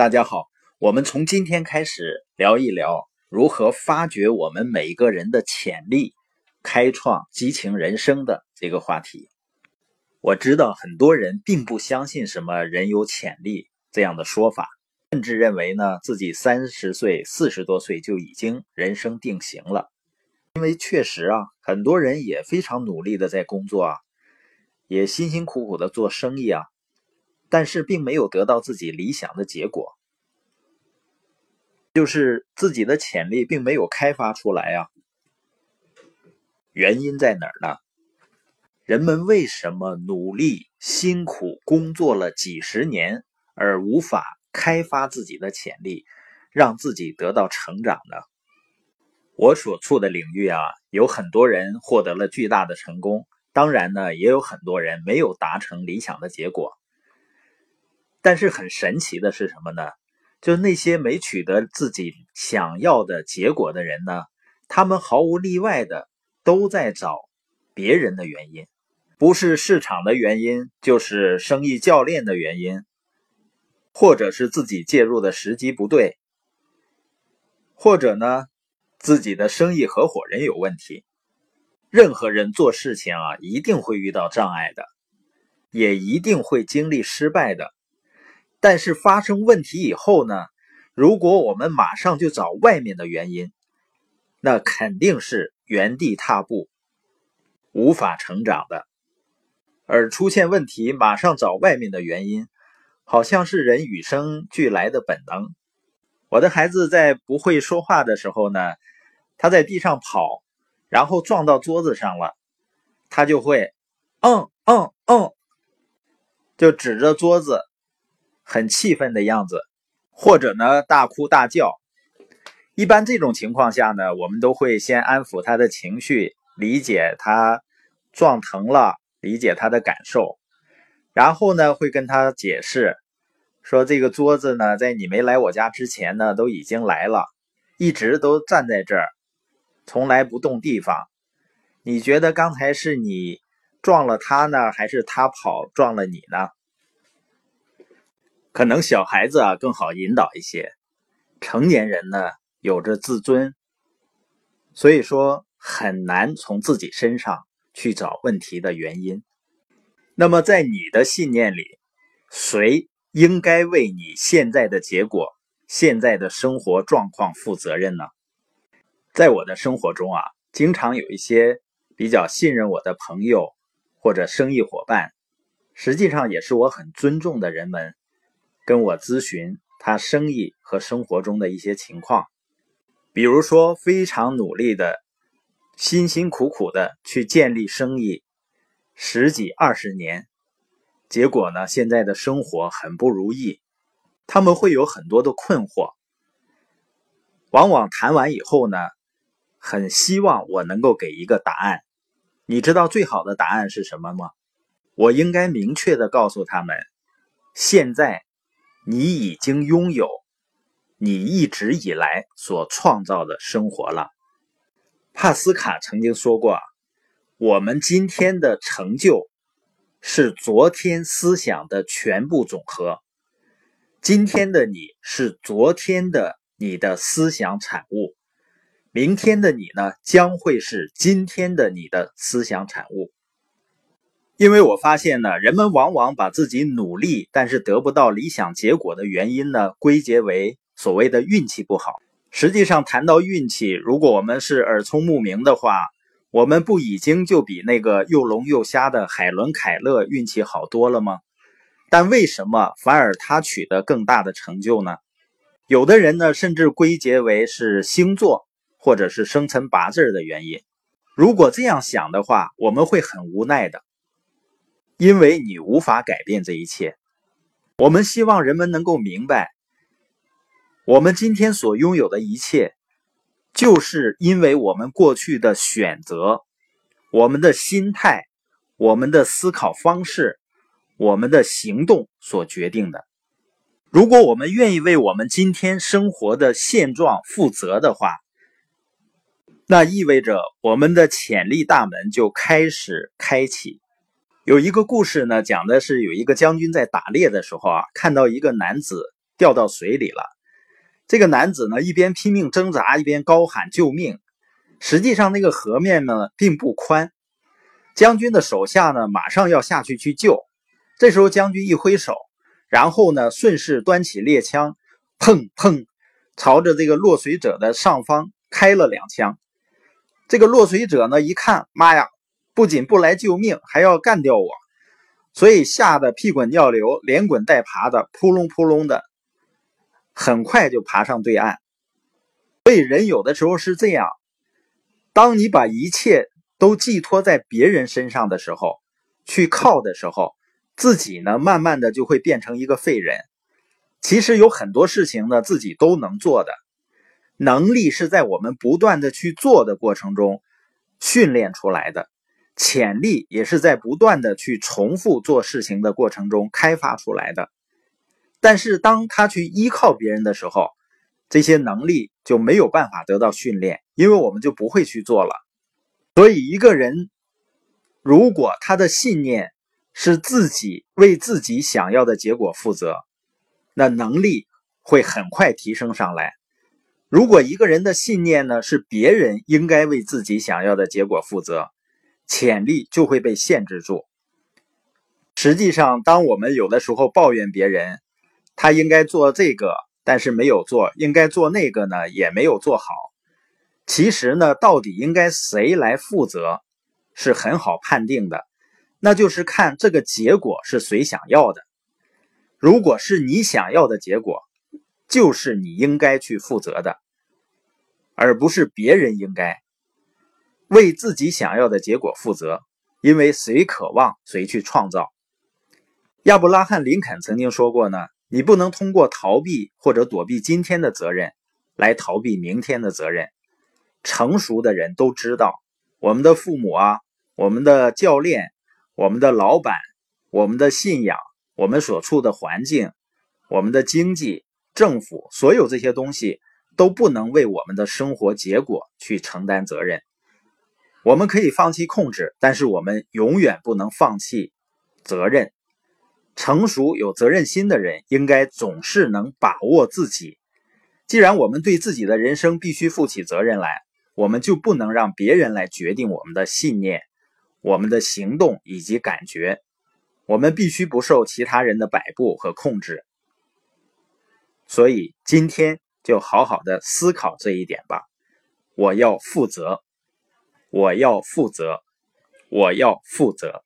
大家好，我们从今天开始聊一聊如何发掘我们每一个人的潜力，开创激情人生的这个话题。我知道很多人并不相信什么人有潜力这样的说法，甚至认为呢自己三十岁、四十多岁就已经人生定型了。因为确实啊，很多人也非常努力的在工作啊，也辛辛苦苦的做生意啊。但是并没有得到自己理想的结果，就是自己的潜力并没有开发出来啊。原因在哪儿呢？人们为什么努力辛苦工作了几十年，而无法开发自己的潜力，让自己得到成长呢？我所处的领域啊，有很多人获得了巨大的成功，当然呢，也有很多人没有达成理想的结果。但是很神奇的是什么呢？就那些没取得自己想要的结果的人呢，他们毫无例外的都在找别人的原因，不是市场的原因，就是生意教练的原因，或者是自己介入的时机不对，或者呢，自己的生意合伙人有问题。任何人做事情啊，一定会遇到障碍的，也一定会经历失败的。但是发生问题以后呢？如果我们马上就找外面的原因，那肯定是原地踏步，无法成长的。而出现问题马上找外面的原因，好像是人与生俱来的本能。我的孩子在不会说话的时候呢，他在地上跑，然后撞到桌子上了，他就会，嗯嗯嗯，就指着桌子。很气愤的样子，或者呢大哭大叫。一般这种情况下呢，我们都会先安抚他的情绪，理解他撞疼了，理解他的感受，然后呢会跟他解释，说这个桌子呢，在你没来我家之前呢，都已经来了，一直都站在这儿，从来不动地方。你觉得刚才是你撞了他呢，还是他跑撞了你呢？可能小孩子啊更好引导一些，成年人呢有着自尊，所以说很难从自己身上去找问题的原因。那么在你的信念里，谁应该为你现在的结果、现在的生活状况负责任呢？在我的生活中啊，经常有一些比较信任我的朋友或者生意伙伴，实际上也是我很尊重的人们。跟我咨询他生意和生活中的一些情况，比如说非常努力的、辛辛苦苦的去建立生意十几二十年，结果呢，现在的生活很不如意，他们会有很多的困惑。往往谈完以后呢，很希望我能够给一个答案。你知道最好的答案是什么吗？我应该明确的告诉他们，现在。你已经拥有你一直以来所创造的生活了。帕斯卡曾经说过：“我们今天的成就是昨天思想的全部总和。今天的你是昨天的你的思想产物，明天的你呢，将会是今天的你的思想产物。”因为我发现呢，人们往往把自己努力但是得不到理想结果的原因呢，归结为所谓的运气不好。实际上，谈到运气，如果我们是耳聪目明的话，我们不已经就比那个又聋又瞎的海伦·凯勒运气好多了吗？但为什么反而他取得更大的成就呢？有的人呢，甚至归结为是星座或者是生辰八字的原因。如果这样想的话，我们会很无奈的。因为你无法改变这一切，我们希望人们能够明白，我们今天所拥有的一切，就是因为我们过去的选择、我们的心态、我们的思考方式、我们的行动所决定的。如果我们愿意为我们今天生活的现状负责的话，那意味着我们的潜力大门就开始开启。有一个故事呢，讲的是有一个将军在打猎的时候啊，看到一个男子掉到水里了。这个男子呢，一边拼命挣扎，一边高喊救命。实际上，那个河面呢并不宽。将军的手下呢，马上要下去去救。这时候，将军一挥手，然后呢，顺势端起猎枪，砰砰，朝着这个落水者的上方开了两枪。这个落水者呢，一看，妈呀，不仅不来救命，还要干掉我，所以吓得屁滚尿流，连滚带爬的，扑隆扑隆的，很快就爬上对岸。所以，人有的时候是这样：当你把一切都寄托在别人身上的时候，去靠的时候，自己呢，慢慢的就会变成一个废人。其实有很多事情呢，自己都能做的。能力是在我们不断的去做的过程中训练出来的，潜力也是在不断的去重复做事情的过程中开发出来的。但是当他去依靠别人的时候，这些能力就没有办法得到训练，因为我们就不会去做了。所以一个人如果他的信念是自己为自己想要的结果负责，那能力会很快提升上来。如果一个人的信念呢是别人应该为自己想要的结果负责，潜力就会被限制住。实际上，当我们有的时候抱怨别人，他应该做这个，但是没有做；应该做那个呢，也没有做好。其实呢，到底应该谁来负责，是很好判定的，那就是看这个结果是谁想要的。如果是你想要的结果。就是你应该去负责的，而不是别人应该为自己想要的结果负责。因为谁渴望，谁去创造。亚伯拉罕·林肯曾经说过呢：“你不能通过逃避或者躲避今天的责任，来逃避明天的责任。”成熟的人都知道，我们的父母啊，我们的教练，我们的老板，我们的信仰，我们所处的环境，我们的经济。政府所有这些东西都不能为我们的生活结果去承担责任。我们可以放弃控制，但是我们永远不能放弃责任。成熟有责任心的人应该总是能把握自己。既然我们对自己的人生必须负起责任来，我们就不能让别人来决定我们的信念、我们的行动以及感觉。我们必须不受其他人的摆布和控制。所以今天就好好的思考这一点吧。我要负责，我要负责，我要负责。